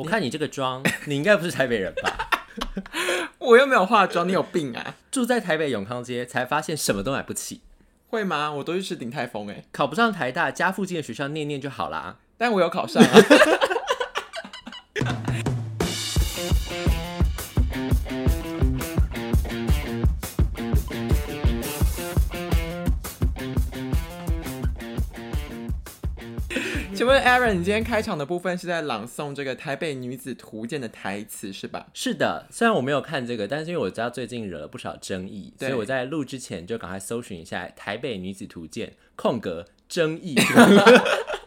我看你这个妆，你应该不是台北人吧？我又没有化妆，你有病啊？住在台北永康街，才发现什么都买不起，会吗？我都去吃鼎泰丰哎，考不上台大，家附近的学校念念就好啦。但我有考上啊。Aaron，你今天开场的部分是在朗诵这个《台北女子图鉴》的台词是吧？是的，虽然我没有看这个，但是因为我知道最近惹了不少争议，所以我在录之前就赶快搜寻一下《台北女子图鉴》空格争议。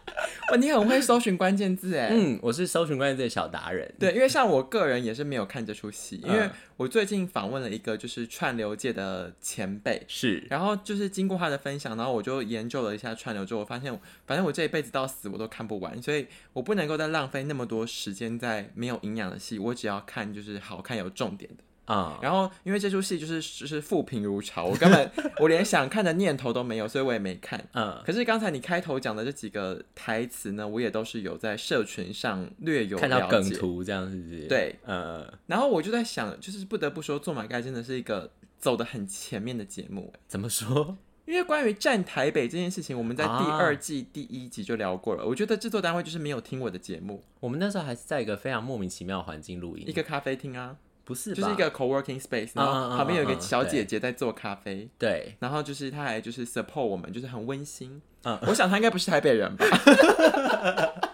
哇，你很会搜寻关键字哎。嗯，我是搜寻关键字的小达人。对，因为像我个人也是没有看这出戏，因为嗯我最近访问了一个就是串流界的前辈，是，然后就是经过他的分享，然后我就研究了一下串流之后，我发现反正我这一辈子到死我都看不完，所以我不能够再浪费那么多时间在没有营养的戏，我只要看就是好看有重点的。啊、然后因为这出戏就是就是负评如潮，我根本 我连想看的念头都没有，所以我也没看。嗯，可是刚才你开头讲的这几个台词呢，我也都是有在社群上略有看到梗。图这样是不是？对，嗯，然后我就在想，就是不得不说，《做马盖》真的是一个走的很前面的节目，怎么说？因为关于站台北这件事情，我们在第啊二季第一集就聊过了。我觉得制作单位就是没有听我的节目，我们那时候还是在一个非常莫名其妙的环境录音，一个咖啡厅啊，不是吧？就是一个 co-working space，然后旁边有一个小姐姐在做咖啡，对，然后就是她还就是 support 我们，就是很温馨。嗯 我想她应该不是台北人吧。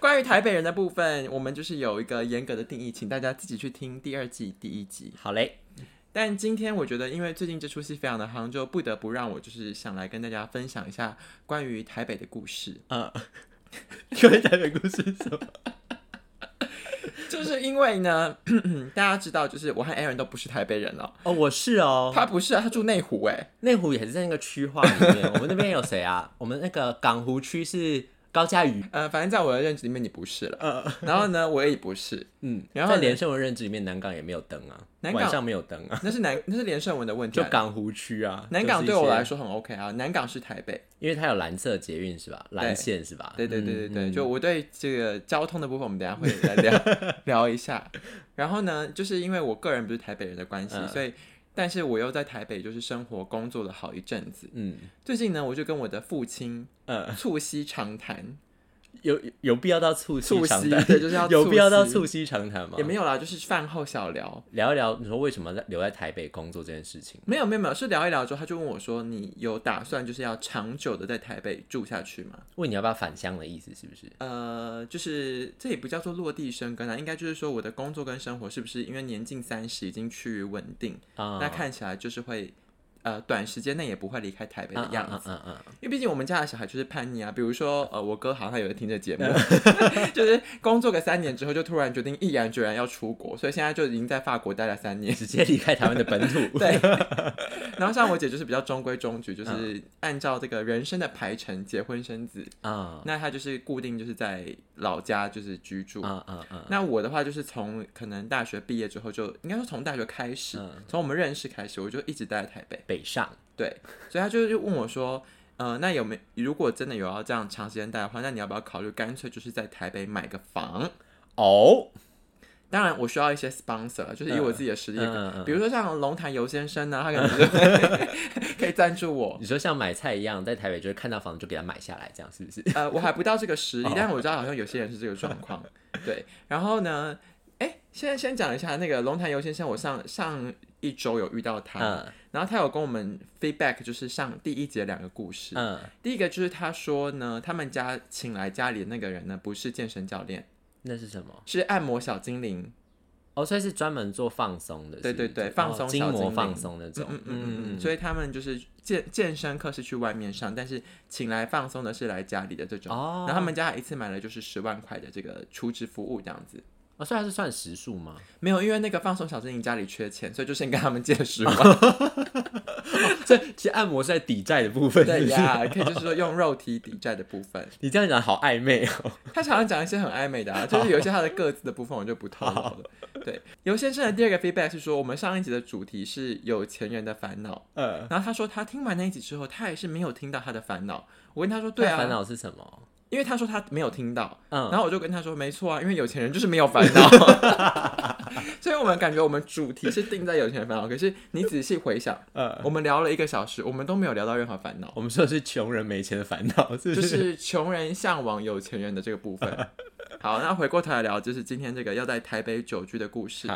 关于台北人的部分，我们就是有一个严格的定义，请大家自己去听第二季第一集。好嘞，但今天我觉得，因为最近这出戏非常的夯，就不得不让我就是想来跟大家分享一下关于台北的故事。嗯，关于台北故事是什么？就是因为呢，大家知道，就是我和 Aaron 都不是台北人哦。哦，我是哦，他不是啊，他住内湖哎。内湖也是在那个区划里面。我们那边有谁啊？我们那个港湖区是高佳瑜，呃，反正在我的认知里面你不是了。呃，然后呢，我也不是。嗯，然后在连胜文认知里面，南港也没有灯啊，南港晚上没有灯啊，那是南，那是连胜文的问题啊。就港湖区啊。南港对我来，说很 OK 啊，南港是台北。因为它有蓝色捷运是吧？蓝线是吧？对对对对对，嗯就我对这个交通的部分，我们等下会来聊 聊一下。然后呢，就是因为我个人不是台北人的关系，嗯所以但是我又在台北就是生活工作了好一阵子。嗯。最近呢，我就跟我的父亲呃，促膝长谈，有有必要到促膝长谈？对，就是要 有必要到促促膝长谈吗？也没有啦，就是饭后小聊。聊一聊，你说为什么在留在台北工作这件事情？没有没有没有，是聊一聊之后，他就问我说：“你有打算就是要长久的在台北住下去吗问你要不要返乡的意思是不是？？”呃，就是这也不叫做落地生根啊，应该就是说我的工作跟生活是不是因为年近三十已经趋于稳定，啊那看起来就是会呃短时间内也不会离开台北的样子。嗯嗯嗯因为毕竟我们家的小孩就是叛逆啊，比如说呃我哥好像有在听这节目，就是工作个三年之后就突然决定毅然决然要出国，所以现在就已经在法国待了三年嗯，。直接离开台湾的本土。对，然后像我姐就是比较中规中矩，嗯就是按照这个人生的排程结婚生子。啊那她就是固定就是在老家就是居住。啊啊啊！那我的话就是从可能大学毕业之后就应该说从大学开始，嗯从我们认识开始，我就一直待在台北。北上对，所以他就就问我说，呃，那有没如果真的有要这样长时间待的话，那你要不要考虑干脆就是在台北买个房？哦，当然，我需要一些 sponsor，啊就是以我自己的实力，嗯嗯嗯比如说像龙潭游先生呢，他可能 可以赞助我。你说像买菜一样，在台北就是看到房子就给他买下来，这样是不是？呃，我还不到这个实力，哦但是我知道好像有些人是这个状况。对，然后呢，哎，现在先讲一下那个龙潭游先生，我上上一周有遇到他，嗯然后他有跟我们 feedback，就是上第一节两个故事。嗯，第一个就是他说呢，他们家请来家里的那个人呢，不是健身教练，那是什么？是按摩小精灵。哦，所以是专门做放松的，对对对放松哦筋膜小精灵放松那种。嗯嗯嗯嗯，所以他们就是健健身课是去外面上，但是请来放松的是来家里的这种。哦然后他们家一次买了就是十万块的这个储值服务这样子。哦，所以它是算时数吗？没有，因为那个放松小精灵家里缺钱，所以就先跟他们借了十万。所以其实按摩是在抵债的部分。对呀，可以就是说用肉体抵债的部分。你这样讲好暧昧哦。他常常讲一些很暧昧的啊，就是有一些他的各自的部分我就不透露了。对，尤先生的第二个 feedback 是说，我们上一集的主题是有钱人的烦恼，嗯，然后他说他听完那一集之后，他也是没有听到他的烦恼。我问他说，对啊，烦恼是什么？因为他说他没有听到，嗯然后我就跟他说没错啊，因为有钱人就是没有烦恼，所以我们感觉我们主题是定在有钱人烦恼，可是你仔细回想，嗯，我们聊了一个小时，我们都没有聊到任何烦恼，我们说的是穷人没钱的烦恼？就是是穷人向往有钱人的这个部分。好，那回过头来聊，就是今天这个要在台北久居的故事。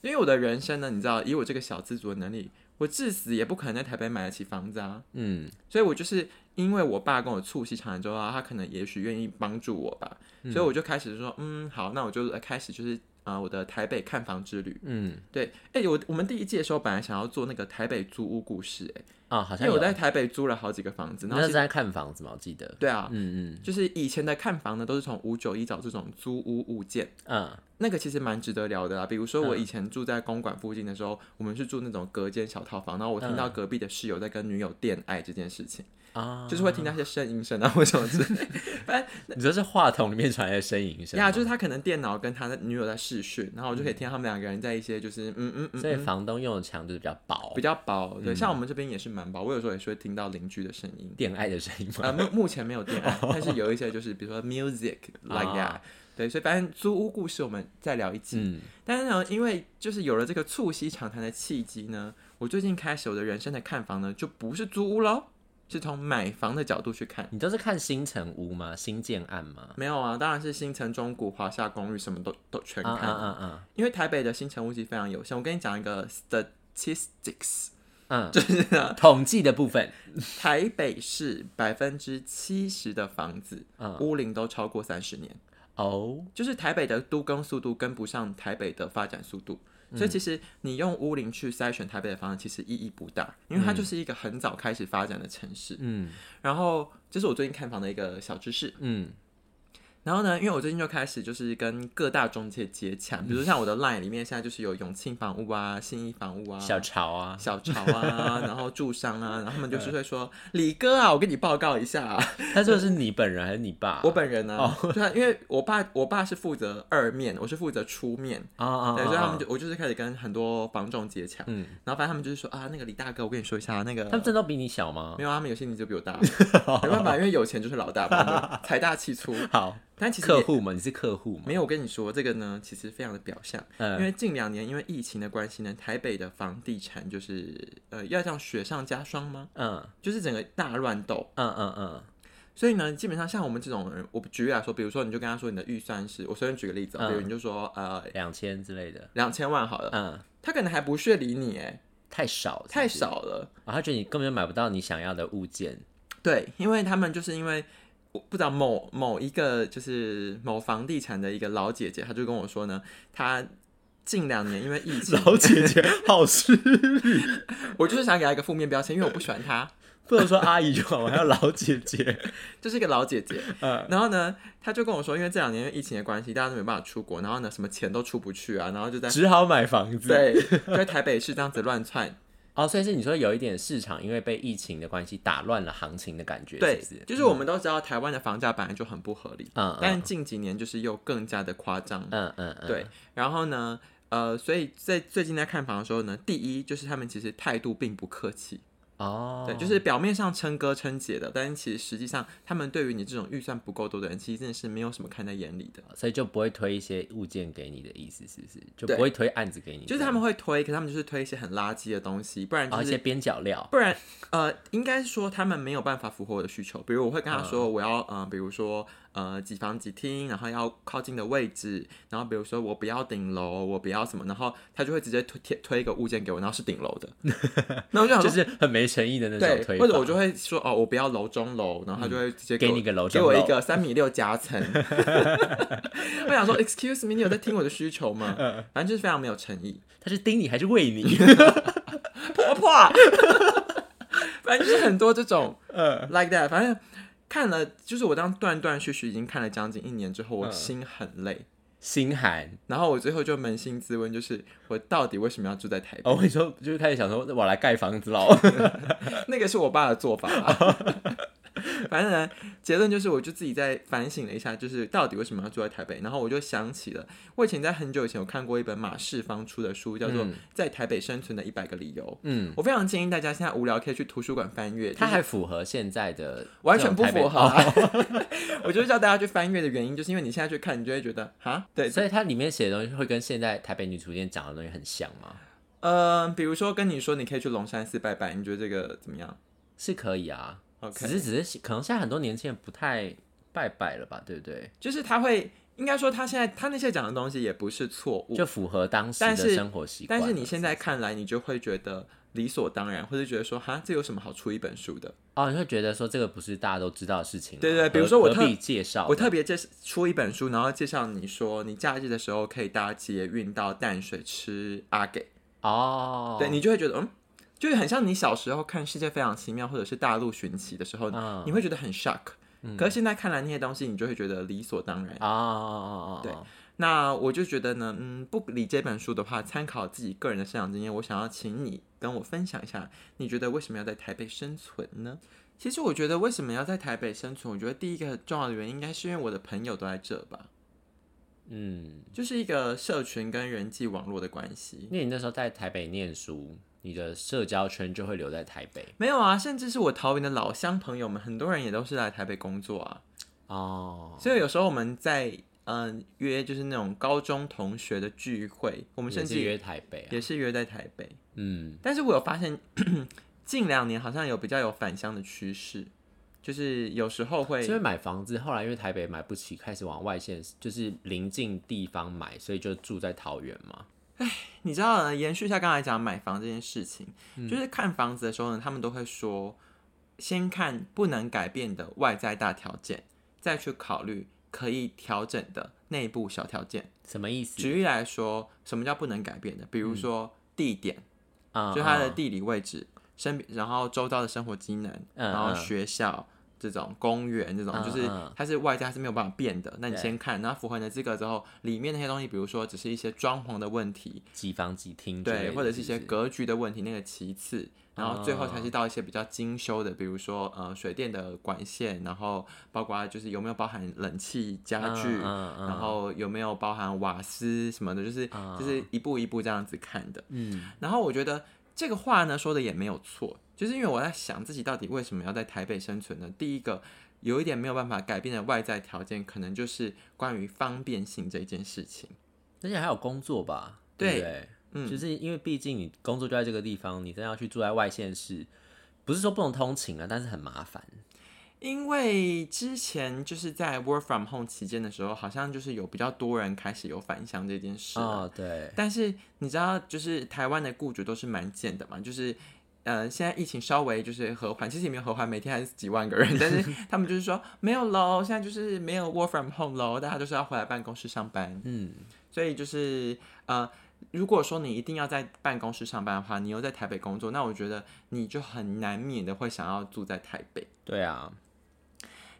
因为我的人生呢，你知道，以我这个小资族的能力，我至死也不可能在台北买得起房子啊。嗯。所以我就是因为我爸跟我促膝长谈之后啊，他可能也许愿意帮助我吧，所以我就开始说，嗯，好，那我就开始就是啊、呃我的台北看房之旅。嗯。对，哎、我我们第一季的时候本来想要做那个台北租屋故事、哎，啊，好像因为我在台北租了好几个房子，那是在看房子嘛，我记得。对啊，嗯嗯。就是以前的看房呢，都是从五九一找这种租屋物件。嗯。那个其实蛮值得聊的啦，比如说我以前住在公馆附近的时候，我们是住那种隔间小套房，然后我听到隔壁的室友在跟女友恋爱这件事情，啊，就是会听到一些呻吟声啊或什么之类反正你说是话筒里面传来的呻吟声吗，呀，就是他可能电脑跟他的女友在视讯，然后我就可以听到他们两个人在一些就是嗯嗯嗯所以房东用的墙就是比较薄比，较薄，对，像我们这边也是蛮薄，我有时候也是会听到邻居的声音。恋爱的声音吗？呃，目目前没有电爱，但是有一些就是比如说 music like that，、啊。对，所以反正租屋故事我们再聊一集。嗯。但是呢，因为就是有了这个促膝长谈的契机呢，我最近开始我的人生的看房呢，就不是租屋喽，是从买房的角度去看。你都是看新城屋吗？新建案吗？没有啊，当然是新城、中古、华夏公寓，什么都都全啊看。嗯嗯因为台北的新城屋其实非常有限。我跟你讲一个 statistics，嗯，就是，统计的部分，台北市百分之七十的房子嗯屋龄都超过三十年。哦，就是台北的都更速度跟不上台北的发展速度，所以其实你用乌林去筛选台北的房子，其实意义不大，因为它就是一个很早开始发展的城市。嗯然后这是我最近看房的一个小知识。嗯然后呢，因为我最近就开始就是跟各大中介接洽，比如像我的 LINE 里面现在就是有永庆房屋啊、信义房屋啊、小潮啊，小潮啊，然后住商啊，然后他们就是会说李哥啊，我跟你报告一下、啊，他说的是你本人还是你爸？我本人呢、对啊，因为我爸我爸是负责二面，我是负责出面，啊啊，对，所以他们啊就我就是开始跟很多房仲接洽，嗯，然后反正他们就是说啊，那个李大哥，我跟你说一下，那个他们真的都比你小吗？没有啊，他们有些年纪就比我大，没办法，因为有钱就是老大嘛，财大气粗。好，但其实客户嘛，你是客户嘛？没有，我跟你说这个呢，其实非常的表象，嗯。因嗯为近两年因为疫情的关系呢，台北的房地产就是呃要这样雪上加霜吗？嗯。就是整个大乱斗，嗯嗯嗯。所以呢，基本上像我们这种人，我举例来说，比如说你就跟他说你的预算是，我随便举个例子啊，嗯。比如你就说呃两千之类的，两千万好了，嗯，他可能还不屑理你，哎，太少，太少了。啊，他觉得你根本就买不到你想要的物件，对，因为他们就是因为我不知道某某一个就是某房地产的一个老姐姐，她就跟我说呢，她近两年因为疫情，老姐姐好失 我就是想给她一个负面标签，因为我不喜欢她，不能说阿姨就好，我还要老姐姐。就是一个老姐姐。嗯然后呢，她就跟我说，因为这两年因为疫情的关系，大家都没办法出国，然后呢，什么钱都出不去啊，然后就在只好买房子。对，就在台北市这样子乱窜。哦，所以是你说有一点市场因为被疫情的关系打乱了行情的感觉，对就是我们都知道台湾的房价本来就很不合理，嗯，嗯但近几年就是又更加的夸张。嗯嗯嗯，对，然后呢，呃，所以在最近在看房的时候呢，第一就是他们其实态度并不客气，哦，对，就是表面上称哥称姐的，但是其实实际上他们对于你这种预算不够多的人，其实真的是没有什么看在眼里的。所以就不会推一些物件给你的意思，是不是？就不会推案子给你，就是他们会推，可他们就是推一些很垃圾的东西，不然哦一些就是。边角料，不然，呃，应该是说他们没有办法符合我的需求。比如我会跟他说，我要，呃，比如说，呃，几房几厅，然后要靠近的位置，然后比如说我不要顶楼，我不要什么，然后他就会直接推贴推一个物件给我，然后是顶楼的。那我就想，就是很没诚意的那种，推，或者我就会说哦，我不要楼中楼，然后他就会直接我给你一个楼中楼给我一个三米六夹层。我想说，excuse me，你有在听我的需求吗？嗯反正就是非常没有诚意，他是盯你还是喂你？婆婆。反正就是很多这种嗯 like that，反正看了，就是我当断断续续已经看了将近一年之后，我嗯心很累。心寒。然后我最后就扪心自问，就是我到底为什么要住在台北？哦，我跟你说，就是开始想说，我来盖房子喽。那个是我爸的做法啦。反正呢，结论就是，我就自己在反省了一下，就是到底为什么要住在台北。然后我就想起了，我以前在很久以前有看过一本马世芳出的书，叫做《在台北生存的一百个理由》。嗯，我非常建议大家现在无聊可以去图书馆翻阅。它还符合现在的 完全不符合、啊。我就是叫大家去翻阅的原因，就是因为你现在去看，你就会觉得哈，对，所以它里面写的东西会跟现在台北女厨店讲的东西很像吗？呃，比如说跟你说你可以去龙山寺拜拜，你觉得这个怎么样是可以啊，？OK，只是只是可能现在很多年轻人不太拜拜了吧，对不对？就是他会，应该说他现在他那些讲的东西也不是错误，就符合当时的生活习惯。但是你现在看来，你就会觉得理所当然，或者觉得说哈，这有什么好出一本书的？哦，你会觉得说这个不是大家都知道的事情，对对何比如说我特别介绍，我特别介出一本书，然后介绍你说你假日的时候可以搭捷运到淡水吃阿给，哦，对你就会觉得嗯。就是很像你小时候看《世界非常奇妙》或者是《大陆寻奇》的时候，嗯。你会觉得很 shock，、可是现在看来那些东西，你就会觉得理所当然。对。那我就觉得呢，嗯，不理这本书的话，参考自己个人的生长经验，我想要请你跟我分享一下，你觉得为什么要在台北生存呢？其实我觉得为什么要在台北生存，我觉得第一个重要的原因应该是因为我的朋友都在这吧，嗯，就是一个社群跟人际网络的关系。因为你那时候在台北念书，你的社交圈就会留在台北没有啊，甚至是我桃园的老乡朋友们，很多人也都是来台北工作啊，哦。所以有时候我们在嗯、约就是那种高中同学的聚会，我们甚至约台北啊，也是约在台北。嗯，但是我有发现，近两年好像有比较有返乡的趋势，就是有时候会因为买房子，后来因为台北买不起，开始往外县，就是临近地方买，所以就住在桃园嘛。你知道呢，延续一下刚才讲买房这件事情，嗯就是看房子的时候呢，他们都会说，先看不能改变的外在大条件，再去考虑可以调整的内部小条件。什么意思？举例来说，什么叫不能改变的？比如说地点，啊就它的地理位置，身然后周遭的生活机能，嗯然后嗯学校这种公园这种，嗯就是嗯它是外在是没有办法变的。那你先看，然后符合你的资格之后，里面那些东西，比如说只是一些装潢的问题，几房几厅对，或者是一些格局的问题，那个其次。然后最后才是到一些比较精修的，比如说呃水电的管线，然后包括就是有没有包含冷气家具，然后有没有包含瓦斯什么的，就是、就是一步一步这样子看的。嗯，然后我觉得这个话呢说的也没有错，就是因为我在想自己到底为什么要在台北生存呢？第一个有一点没有办法改变的外在条件，可能就是关于方便性这件事情。而且还有工作吧，对对不对，嗯就是因为毕竟你工作就在这个地方，你真的要去住在外县市，不是说不能通勤啊，但是很麻烦。因为之前就是在 work from home 期间的时候，好像就是有比较多人开始有返乡这件事了哦，对，但是你知道，就是台湾的雇主都是蛮贱的嘛，就是。呃，现在疫情稍微就是和缓，其实也没有和缓，每天还是几万个人，但是 他们就是说没有喽，现在就是没有 work from home 喽，大家就是要回来办公室上班，嗯，所以就是呃，如果说你一定要在办公室上班的话，你又在台北工作，那我觉得你就很难免的会想要住在台北。对啊，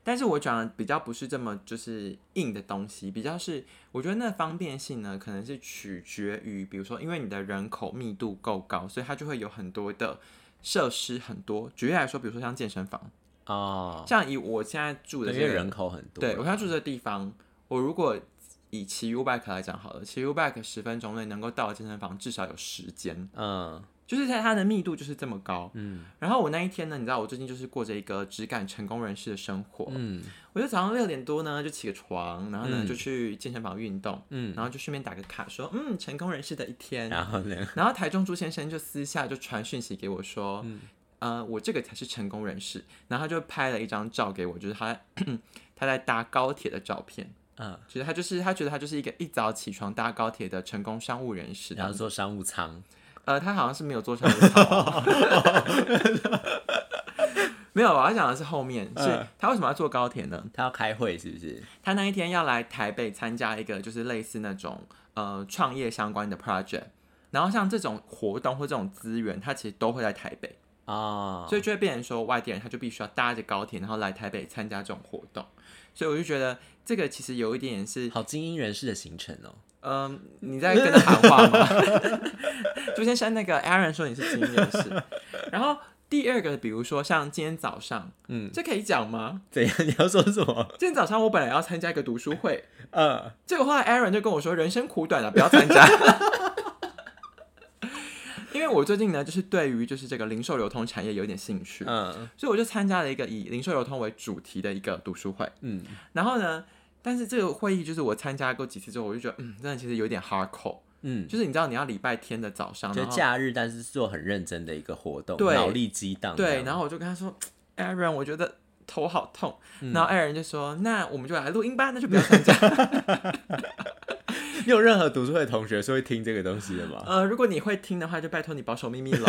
但是我讲的比较不是这么就是硬的东西，比较是我觉得那方便性呢，可能是取决于，比如说因为你的人口密度够高，所以它就会有很多的设施很多。举例来说，比如说像健身房，哦，像以我现在住的这个，对因为人口很多，对我现在住的地方，我如果以骑 U bike 来讲好了，骑 U bike 十分钟内能够到的健身房至少有十间，嗯就是在它的密度就是这么高。嗯然后我那一天呢，你知道我最近就是过着一个只敢成功人士的生活，嗯我就早上六点多呢就起个床，然后呢、嗯就去健身房运动，嗯，然后就顺便打个卡说，嗯，成功人士的一天。然后呢？然后台中朱先生就私下就传讯息给我说，嗯呃，我这个才是成功人士。然后他就拍了一张照给我，就是他 他在搭高铁的照片。嗯，其实他就是他觉得他就是一个一早起床搭高铁的成功商务人士。然后坐商务舱，呃，他好像是没有坐商务舱，没有，我要讲的是后面，是嗯他为什么要坐高铁呢？他要开会是不是？他那一天要来台北参加一个就是类似那种呃创业相关的 project，然后像这种活动或这种资源，他其实都会在台北，哦，所以就会变成说外地人他就必须要搭着高铁，然后来台北参加这种活动，所以我就觉得这个其实有一点点是，好精英人士的行程哦。嗯、你在跟他喊话吗？朱先生，那个 Aaron 说你是精英人士，然后第二个，比如说像今天早上，嗯，这可以讲吗？怎样？你要说什么？今天早上我本来要参加一个读书会，嗯，结果后来 Aaron 就跟我说：“人生苦短了，不要参加。”因为我最近呢，就是对于就是这个零售流通产业有点兴趣，嗯所以我就参加了一个以零售流通为主题的一个读书会。嗯，然后呢，但是这个会议就是我参加过几次之后，我就觉得，嗯，真的其实有点 hardcore。嗯，就是你知道你要礼拜天的早上，就假日，但是做很认真的一个活动，对脑力激荡。对，然后我就跟他说，Aaron，我觉得头好痛。嗯然后 Aaron 就说，那我们就来录音吧，那就不要参加。你有任何读书会的同学是会听这个东西的吗？呃，如果你会听的话，就拜托你保守秘密喽，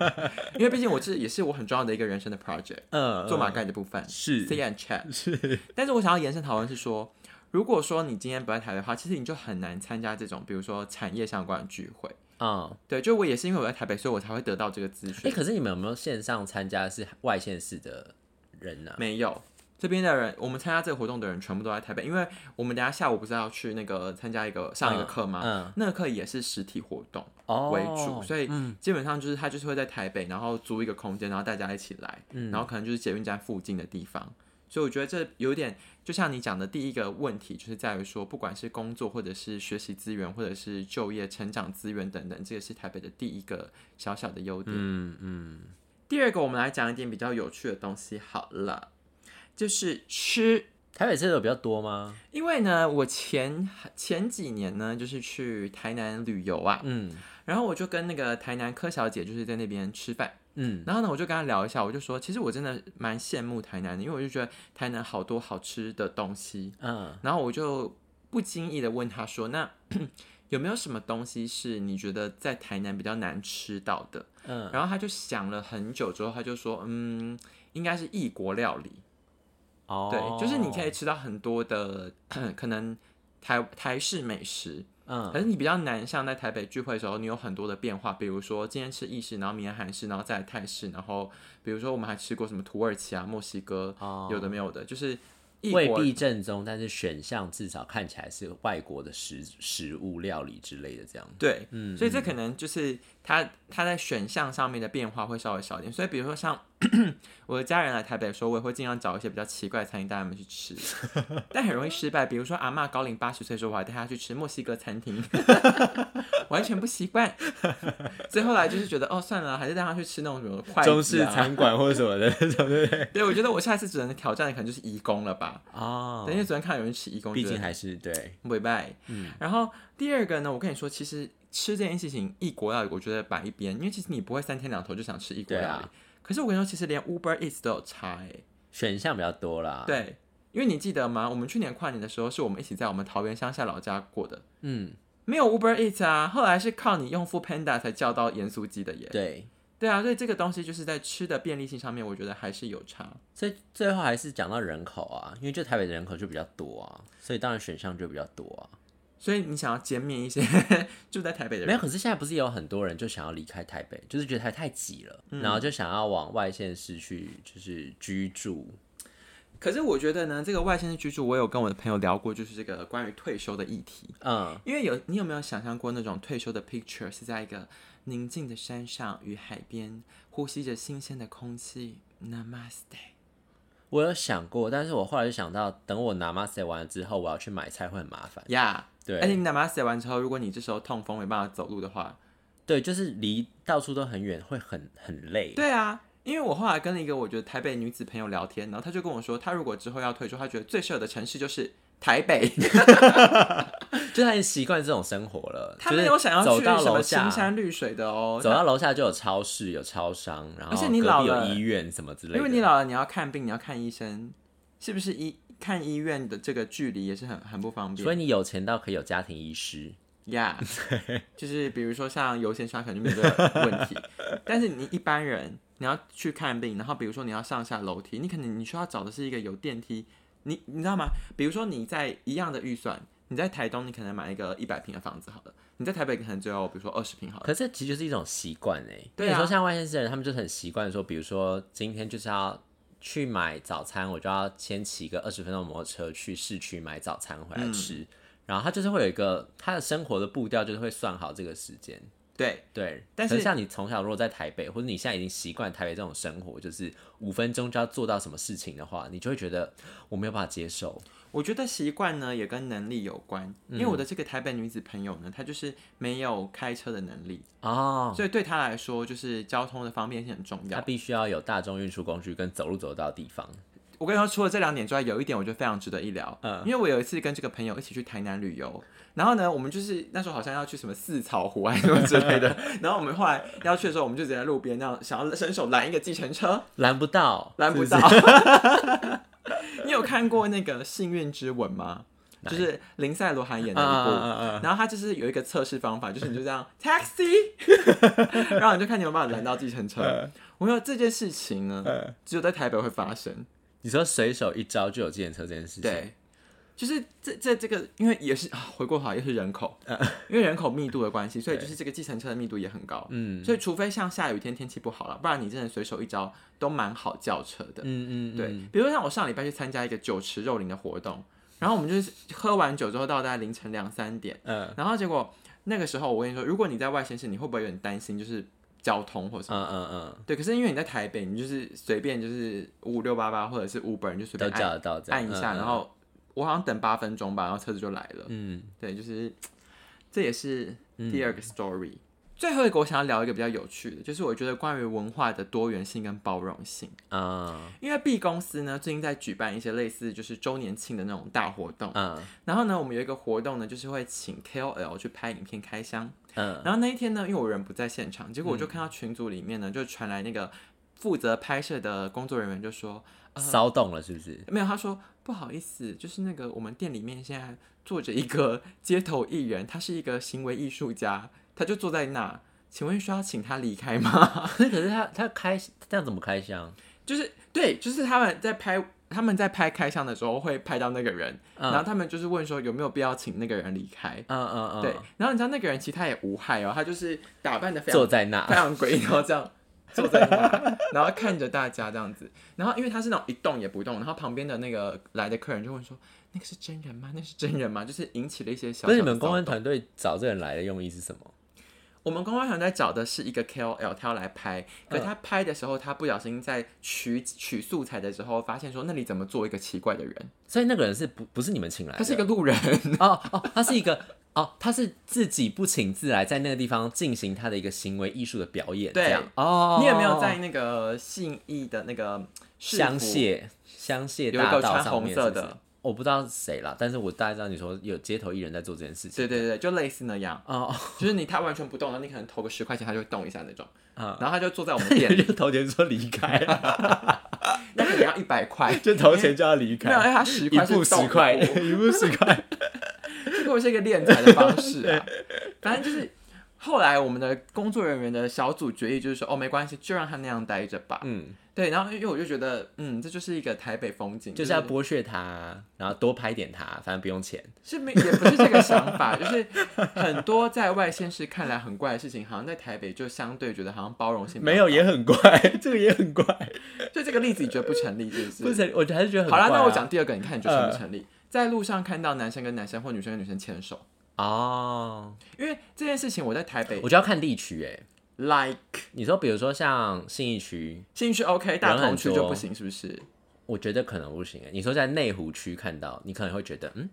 因为毕竟我这也是我很重要的一个人生的 project，嗯，做马盖的部分是 say and chat。是，但是我想要延伸讨论是说，如果说你今天不在台北的话，其实你就很难参加这种，比如说产业相关的聚会。嗯，对，就我也是因为我在台北，所以我才会得到这个资哎、讯。可是你们有没有线上参加是外县市的人呢、没有，这边的人，我们参加这个活动的人全部都在台北，因为我们等下下午不是要去那个参加一个上一个课吗？嗯，那个课也是实体活动哦，为主，所以嗯基本上就是他就是会在台北，然后租一个空间，然后大家一起来，嗯然后可能就是捷运站附近的地方。所以我觉得这有点，就像你讲的第一个问题，就是在于说，不管是工作或者是学习资源，或者是就业、成长资源等等，这个是台北的第一个小小的优点。嗯嗯，第二个，我们来讲一点比较有趣的东西好了，就是吃。台北吃的比较多吗？因为呢，我前前几年呢，就是去台南旅游啊，嗯然后我就跟那个台南柯小姐就是在那边吃饭，嗯，然后呢，我就跟他聊一下，我就说，其实我真的蛮羡慕台南的，因为我就觉得台南好多好吃的东西，嗯。然后我就不经意的问他说，那 有没有什么东西是你觉得在台南比较难吃到的？嗯，然后他就想了很久之后，他就说，嗯，应该是异国料理。哦，对，就是你可以吃到很多的 可能台台式美食，嗯。可是你比较难像在台北聚会的时候，你有很多的变化，比如说今天吃意式，然后明天韩式，然后再来泰式，然后比如说我们还吃过什么土耳其啊、墨西哥，哦。有的没有的，就是未必正宗，但是选项至少看起来是外国的食食物料理之类的这样。对，嗯所以这可能就是它它在选项上面的变化会稍微少一点。所以比如说像 我的家人来台北的时候，我也会尽量找一些比较奇怪的餐厅带他们去吃，但很容易失败。比如说阿嬷高龄八十岁的时候，我还带她去吃墨西哥餐厅，完全不习惯。所以后来就是觉得哦算了，还是带她去吃那种什么筷子、啊、中式餐馆或者什么的那种，对不对？对，我觉得我下一次只能挑战的可能就是移工了吧。哦对，因为昨天看到有人吃移工，毕竟还是对，拜拜。嗯然后第二个呢，我跟你说，其实吃这件事情，异国料理我觉得摆一边，因为其实你不会三天两头就想吃异国对料理。啊，可是我跟你说，其实连 Uber Eats 都有差哎、选项比较多啦。，对，因为你记得吗？我们去年跨年的时候，是我们一起在我们桃园乡下老家过的，嗯，没有 Uber Eats 啊，后来是靠你用 Food Panda 才叫到盐酥鸡的耶。对，对啊，所以这个东西就是在吃的便利性上面，我觉得还是有差。所以最后还是讲到人口啊，因为就台北的人口就比较多啊，所以当然选项就比较多啊。所以你想要减免一些 住在台北的人，没有，可是现在不是也有很多人就想要离开台北，就是觉得台太挤了，然后就想要往外县市去，就是居住。可是我觉得呢，这个外县市居住，我有跟我的朋友聊过，就是这个关于退休的议题。嗯，因为有你有没有想象过那种退休的 picture 是在一个宁静的山上与海边，呼吸着新鲜的空气？Namaste。我有想过，但是我后来就想到，等我 Namaste 完了之后，我要去买菜会很麻烦。呀、对，而且你 Namaste 完之后，如果你这时候痛风没办法走路的话，对，就是离到处都很远，会很很累。对啊。因为我后来跟了一个我觉得台北女子朋友聊天，然后她就跟我说，她如果之后要退出，她觉得最适合的城市就是台北。就她已经习惯这种生活了。她没有想要走去什么到楼下青山绿水的哦。走到楼下就有超市、有超商，然后而且你老了医院什么之类的。因为你老了，你要看病，你要看医生，是不是医看医院的这个距离也是很很不方便？所以你有钱到可以有家庭医师。呀 就是比如说像优先刷可能就没有这个问题，但是你一般人你要去看病，然后比如说你要上下楼梯，你可能你需要找的是一个有电梯，你你知道吗？比如说你在一样的预算，你在台东你可能买一个一百平的房子好了，你在台北可能只有比如说二十平好了，可是这其实就是一种习惯哎。对啊你说像外县市的人，他们就很习惯说，比如说今天就是要去买早餐，我就要先骑个二十分钟摩托车去市区买早餐回来吃。然后他就是会有一个他的生活的步调，就是会算好这个时间。对，对，但是像你从小如果在台北，或者你现在已经习惯台北这种生活，就是五分钟就要做到什么事情的话，你就会觉得我没有办法接受。我觉得习惯呢也跟能力有关，因为我的这个台北女子朋友呢，她就是没有开车的能力，哦，所以对她来说就是交通的方便性很重要，她。必须要有大众运输工具跟走路走得到的地方。我跟你说，除了这两点之外，有一点我觉得非常值得一聊。嗯因为我有一次跟这个朋友一起去台南旅游，然后呢，我们就是那时候好像要去什么四草湖还是什么之类的，然后我们后来要去的时候，我们就直接在路边那样想要伸手拦一个计程车，拦不到，拦不到。你有看过那个《幸运之吻》吗？就是林赛罗韩演的嗯一部。然后他就是有一个测试方法，就是你就这样 taxi，然后你就看你有没有办法拦到计程车。我说这件事情呢，嗯只有在台北会发生。你说随手一招就有计程车这件事情，，对，就是这这这个，因为也是啊，回过头来又是人口，因为人口密度的关系，所以就是这个计程车的密度也很高。嗯。所以除非像下雨天天气不好了，不然你真的随手一招都蛮好叫车的。嗯嗯，对。嗯，比如说像我上礼拜去参加一个酒池肉林的活动，然后我们就是喝完酒之后到大概凌晨两三点，嗯。然后结果那个时候我跟你说，如果你在外县市，你会不会有点担心就是交通或什么？嗯嗯嗯，对，可是因为你在台北，你就是随便就是五六八八或者是 Uber，你就随便按叫得到，按一下，嗯然，后我好像等八分钟吧，然后车子就来了。嗯对，就是这也是嗯第二个 story。最后一个我想要聊一个比较有趣的，就是我觉得关于文化的多元性跟包容性。嗯。因为 B 公司呢最近在举办一些类似就是周年庆的那种大活动，嗯。然后呢我们有一个活动呢就是会请 KOL 去拍影片开箱，嗯。然后那一天呢因为我人不在现场，结果我就看到群组里面呢就传来那个负责拍摄的工作人员就说，嗯，骚动了是不是？没有，他说不好意思，就是那个我们店里面现在坐着一个街头艺人，他是一个行为艺术家，他就坐在那，请问需要请他离开吗？可是他他开这样怎么开箱？就是对，就是他们在拍他们在拍开箱的时候会拍到那个人，嗯然后他们就是问说有没有必要请那个人离开。嗯嗯嗯，对，然后你知道那个人其实他也无害哦，他就是打扮的非常坐在那非，常诡异，然后这样 坐在那，然后看着大家这样子，然后因为他是那种一动也不动，然后旁边的那个来的客人就问说：“那个是真人吗？那是真人吗？”就是引起了一些小小不是你们公安团队找这人来的用意是什么？我们公关团队找的是一个 KOL，他要来拍，可嗯他拍的时候，他不小心在取取素材的时候，发现说那里怎么做一个奇怪的人，所以那个人是不不是你们请来的？他是一个路人。哦哦，他是一个哦，他是自己不请自来，在那个地方进行他的一个行为艺术的表演，对这样哦。你有没有在那个信义的那个香榭香榭有一大个穿红色的我不知道是谁啦，但是我大概知道你说有街头艺人在做这件事情。对对对，就类似那样，哦，就是你他完全不动，了你可能投个十块钱，他就会动一下那种，嗯。然后他就坐在我们店里，就投钱说离开，那可能要一百块，就投钱就要离开。没有，他十块是一步十块，步一步十块。这个是一个敛财的方式啊。反正就是后来我们的工作人员的小组决议就是说，哦，没关系，就让他那样待着吧。嗯，对，然后因为我就觉得，嗯，这就是一个台北风景，就是要剥削他，然后多拍点他，反正不用钱。是没也不是这个想法，就是很多在外县市看来很怪的事情，好像在台北就相对觉得好像包容性没有，也很怪，这个也很怪。就这个例子你觉得不成立，是不是？不是，我还是觉得很好啦，那我讲第二个，你看你觉得成不成立？在路上看到男生跟男生或女生跟女生牵手，哦，因为这件事情我在台北我就要看地区哎。like 你说，比如说像信义区，兴趣 OK，大同区就不行，是不是？我觉得可能不行哎。你说在内湖区看到，你可能会觉得嗯，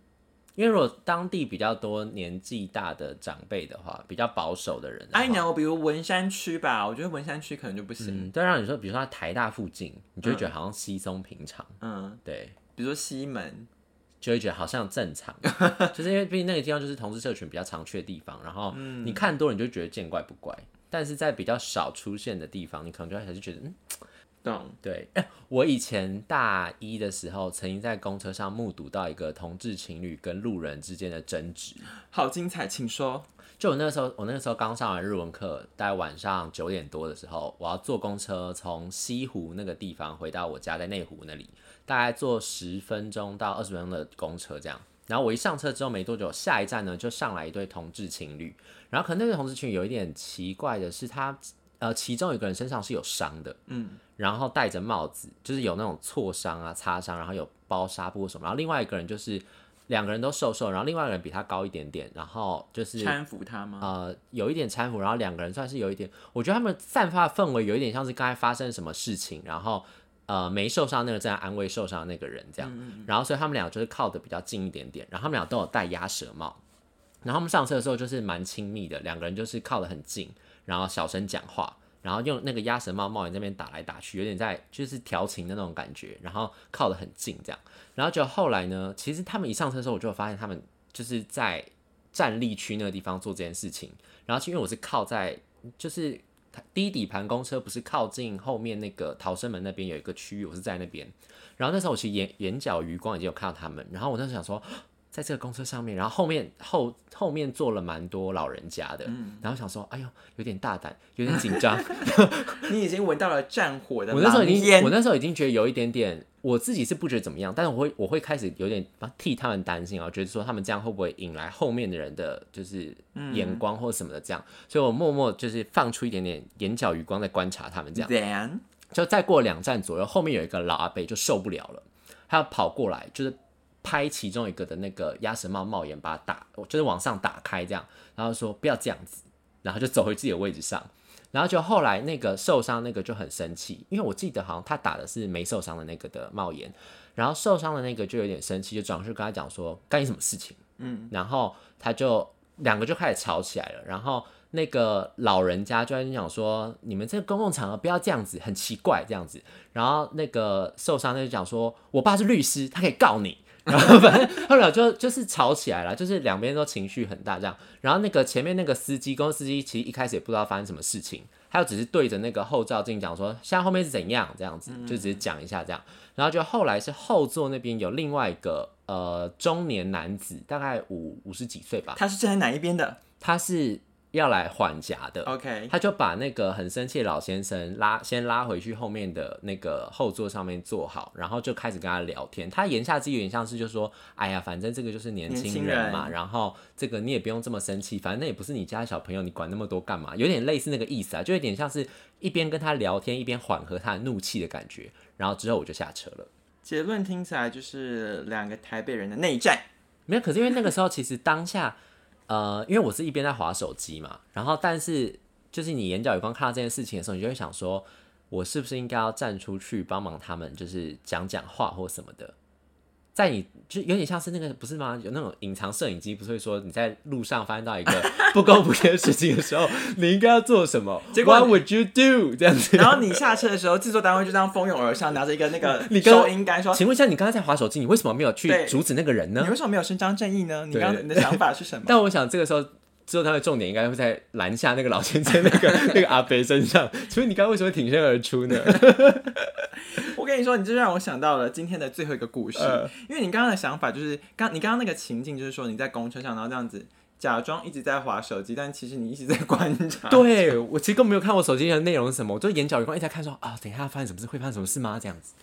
因为如果当地比较多年纪大的长辈的话，比较保守的人的话 I know，比如文山区吧，我觉得文山区可能就不行。嗯，对，让你说，比如说在台大附近，你就会觉得好像稀松平常，嗯，对，比如说西门，就会觉得好像正常，就是因为毕竟那个地方就是同志社群比较常去的地方，然后你看多了你就觉得见怪不怪，但是在比较少出现的地方，你可能就还是觉得嗯，懂？对。哎 我以前大一的时候，曾经在公车上目睹到一个同志情侣跟路人之间的争执。好精彩，请说。就我那个时候，我那个时候刚上完日文课，大概晚上九点多的时候，我要坐公车从西湖那个地方回到我家在内湖那里，大概坐十分钟到二十分钟的公车这样。然后我一上车之后没多久，下一站呢就上来一对同志情侣。然后可能那对同志情侣有一点奇怪的是他，呃，其中有一个人身上是有伤的，嗯，然后戴着帽子，就是有那种挫伤啊、擦伤，然后有包纱布什么。然后另外一个人就是两个人都瘦瘦，然后另外一个人比他高一点点，然后就是搀扶他吗？呃有一点搀扶，然后两个人算是有一点，我觉得他们散发的氛围有一点像是刚才发生什么事情，然后呃没受伤那个正在安慰受伤的那个人这样，然后所以他们俩就是靠的比较近一点点，然后他们俩都有戴鸭舌帽，然后他们上车的时候就是蛮亲密的，两个人就是靠得很近，然后小声讲话。然后用那个鸭舌帽帽檐那边打来打去，有点在就是调情的那种感觉，然后靠得很近这样，然后就后来呢，其实他们一上车的时候，我就发现他们就是在站立区那个地方做这件事情，然后因为我是靠在就是低底盘公车不是靠近后面那个逃生门那边有一个区域，我是在那边，然后那时候我其实眼眼角余光已经有看到他们，然后我那时想说。在这个公车上面，然后后面后后面坐了蛮多老人家的，然后想说，哎呦，有点大胆，有点紧张。你已经闻到了战火的我那时候已经，我那时候已经觉得有一点点，我自己是不觉得怎么样，但是我会我会开始有点替他们担心啊，觉得说他们这样会不会引来后面的人的就是眼光或什么的这样，所以我默默就是放出一点点眼角余光在观察他们这样。Then 就再过两站左右，后面有一个老阿伯就受不了了，他要跑过来，就是拍其中一个的那个鸭舌帽帽檐，把它打，就是往上打开这样，然后说不要这样子，然后就走回自己的位置上。然后就后来那个受伤那个就很生气，因为我记得好像他打的是没受伤的那个的帽檐，然后受伤的那个就有点生气，就转过去跟他讲说干你什么事情？嗯，然后他就两个就开始吵起来了，然后那个老人家就在讲说你们这个公共场合不要这样子，很奇怪这样子。然后那个受伤的就讲说，我爸是律师，他可以告你。然后反正后来就就是吵起来了，就是两边都情绪很大这样。然后那个前面那个司机，公司司机其实一开始也不知道发生什么事情，他就只是对着那个后照镜讲说，现在后面是怎样这样子，就只是讲一下这样。然后就后来是后座那边有另外一个呃中年男子，大概五五十几岁吧，他是站在哪一边的他是要来缓夹的。？OK，他就把那个很生气的老先生拉先拉回去后面的那个后座上面坐好，然后就开始跟他聊天。他言下之意有点像是就说：“哎呀，反正这个就是年轻人嘛，人然后这个你也不用这么生气，反正那也不是你家的小朋友，你管那么多干嘛？”有点类似那个意思啊，就有点像是一边跟他聊天，一边缓和他的怒气的感觉。然后之后我就下车了。结论听起来就是两个台北人的内战。没有，可是因为那个时候其实当下，呃，因为我是一边在划手机嘛，然后但是就是你眼角有光看到这件事情的时候，你就会想说，我是不是应该要站出去帮忙他们，就是讲讲话或什么的。在你就有点像是那个不是吗？有那种隐藏摄影机，不是会说你在路上发现到一个 不公不义的事情的时候，你应该要做什么结果？What would you do？这样子。然后你下车的时候，制作单位就这样蜂拥而上，拿着一个那个 你刚收音杆说请问一下，你刚才在划手机，你为什么没有去阻止那个人：“呢你？为什么没有伸张正义呢？你对刚你的想法是什么 但我想这个时候，之后他的重点应该会在拦下那个老先生那个 那个阿北身上。所以你刚刚为什么挺身而出呢？？” 我跟你说，你这让我想到了今天的最后一个故事，呃因为你刚刚的想法就是刚你刚刚那个情境就是说你在公车上，然后这样子假装一直在划手机，但其实你一直在观察。对我其实根本没有看我手机的内容是什么，我就眼角余光一直在看说啊，等一下发生什么事，会发生什么事吗？这样子。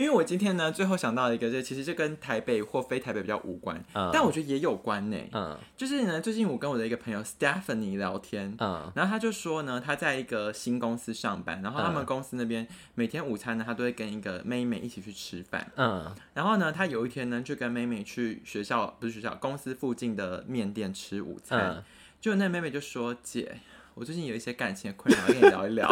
因为我今天呢，最后想到一个，就其实这跟台北或非台北比较无关，嗯但我觉得也有关呢。嗯就是呢，最近我跟我的一个朋友 Stephanie 聊天，嗯然后他就说呢，他在一个新公司上班，然后他们嗯公司那边每天午餐呢，他都会跟一个妹妹一起去吃饭。嗯然后呢，他有一天呢，就跟妹妹去学校，不是学校，公司附近的面店吃午餐。嗯，就那妹妹就说：“姐，我最近有一些感情的困扰，要跟你聊一聊。”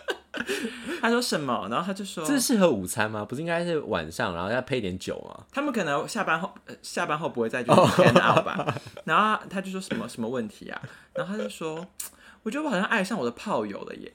他说什么？然后他就说这是适合午餐吗？不是应该是晚上，然后要配点酒吗？他们可能下班后，呃下班后不会再就是 hang out 吧。然后他就说什么什么问题啊？然后他就说，我觉得我好像爱上我的炮友了耶。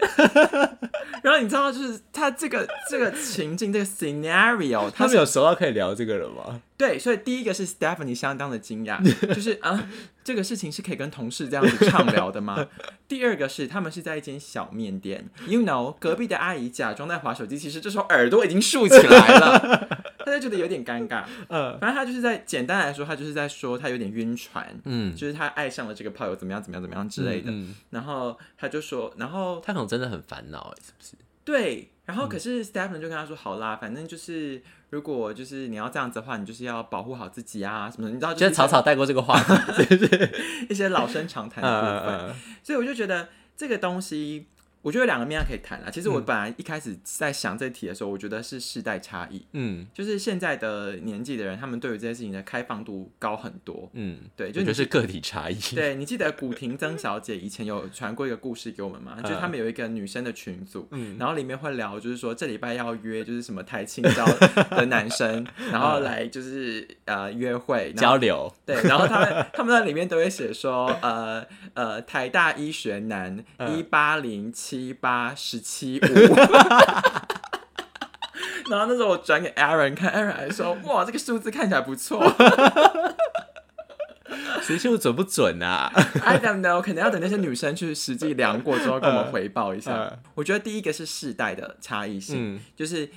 然后你知道，就是他这个这个情境这个 scenario，他们有熟到可以聊这个了吗？对，所以第一个是 Stephanie 相当的惊讶，就是啊，这个事情是可以跟同事这样子畅聊的吗？第二个是他们是在一间小面店，you know，隔壁的阿姨假装在划手机，其实这时候耳朵已经竖起来了，他就觉得有点尴尬。嗯反正他就是在简单来说，他就是在说他有点晕船，嗯就是他爱上了这个炮友怎么样怎么样怎么样之类的。嗯，然后他就说，然后他可能真的很烦恼，哎，是不是？对，然嗯后可是 Stephen 就跟他说，好啦，反正就是如果就是你要这样子的话，你就是要保护好自己啊什么的，你知道，就是草草带过这个话题，是不是？一些老生常谈的部分。所以我就觉得这个东西，我觉得有两个面向可以谈啦。其实我本来一开始在想这题的时候，我觉得是世代差异，嗯就是现在的年纪的人，他们对于这件事情的开放度高很多。嗯，对，就就是个体差异。对你记得古亭曾小姐以前有传过一个故事给我们吗？就是他们有一个女生的群组，嗯然后里面会聊，就是说这礼拜要约就是什么台青交的男生，然后来就是呃约会交流，对，然后他们他们在里面都会写说，呃呃，台大医学男嗯一八零七八十七五。然后那时候我转给 Aaron 看，Aaron 还说：“ 哇，这个数字看起来不错。实我准不准啊？I don't know，可能要等那些女生去实际量过之后跟我们回报一下。嗯我觉得第一个是世代的差异性，嗯就是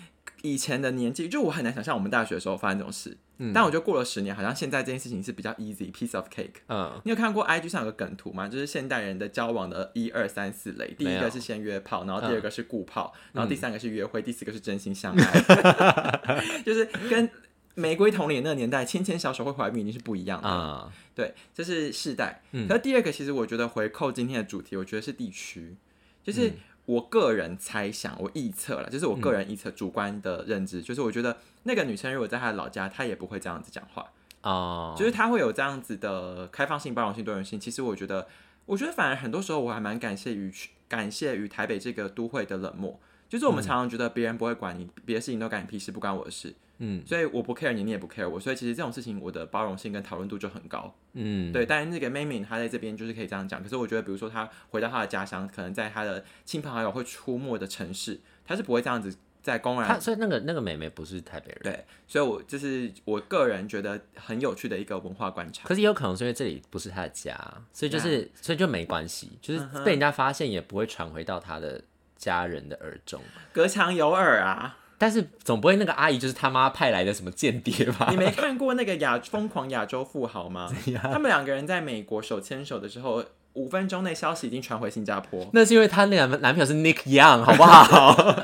以前的年纪，就我很难想象我们大学的时候发生这种事。嗯但我觉得过了十年，好像现在这件事情是比较 easy piece of cake。嗯你有看过 IG 上有个梗图吗？就是现代人的交往的一二三四类，第一个是先约炮，然后第二个是顾炮，然后第三个是约会，第四个是真心相嗯爱，就是跟玫瑰同龄那个年代牵牵小手会怀孕已经是不一样的。啊，对，这是世代。嗯可第二个，其实我觉得回扣今天的主题，我觉得是地区，嗯就是我个人猜想，我臆测了，就是我个人臆测主观的认知，就是我觉得那个女生如果在她的老家，她也不会这样子讲话。哦，就是她会有这样子的开放性、包容性、多元性。其实我觉得，我觉得反而很多时候我还蛮感谢于感谢于台北这个都会的冷漠。就是我们常常觉得别人不会管你，别的事情都干你屁事，不关我的事。嗯所以我不 care 你，你也不 care 我。所以其实这种事情，我的包容性跟讨论度就很高。嗯，对，但是那个妹妹她在这边就是可以这样讲。可是我觉得，比如说她回到她的家乡，可能在她的亲朋好友会出没的城市，她是不会这样子在公然她所以那个那个妹妹不是台北人，对。所以我就是我个人觉得很有趣的一个文化观察。可是也有可能是因为这里不是她的家，所以就是所以就没关系，就是被人家发现也不会传回到她的家人的耳中。隔墙有耳啊！但是总不会那个阿姨就是他妈派来的什么间谍吧你？没看过那个亚疯狂亚洲富豪吗？他们两个人在美国手牵手的时候，五分钟内消息已经传回新加坡。那是因为他那个男男朋友是 Nick Young，好不好？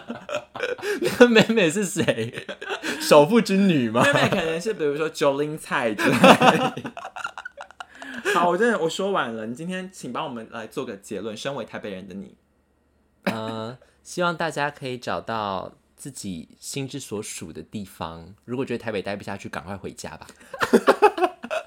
那美美是谁？首富之女吗？妹妹可能是比如说九零菜之类的。好，我真的我说完了。你今天请帮我们来做个结论。身为台北人的你，呃，希望大家可以找到自己心之所属的地方。如果觉得台北待不下去，赶快回家吧。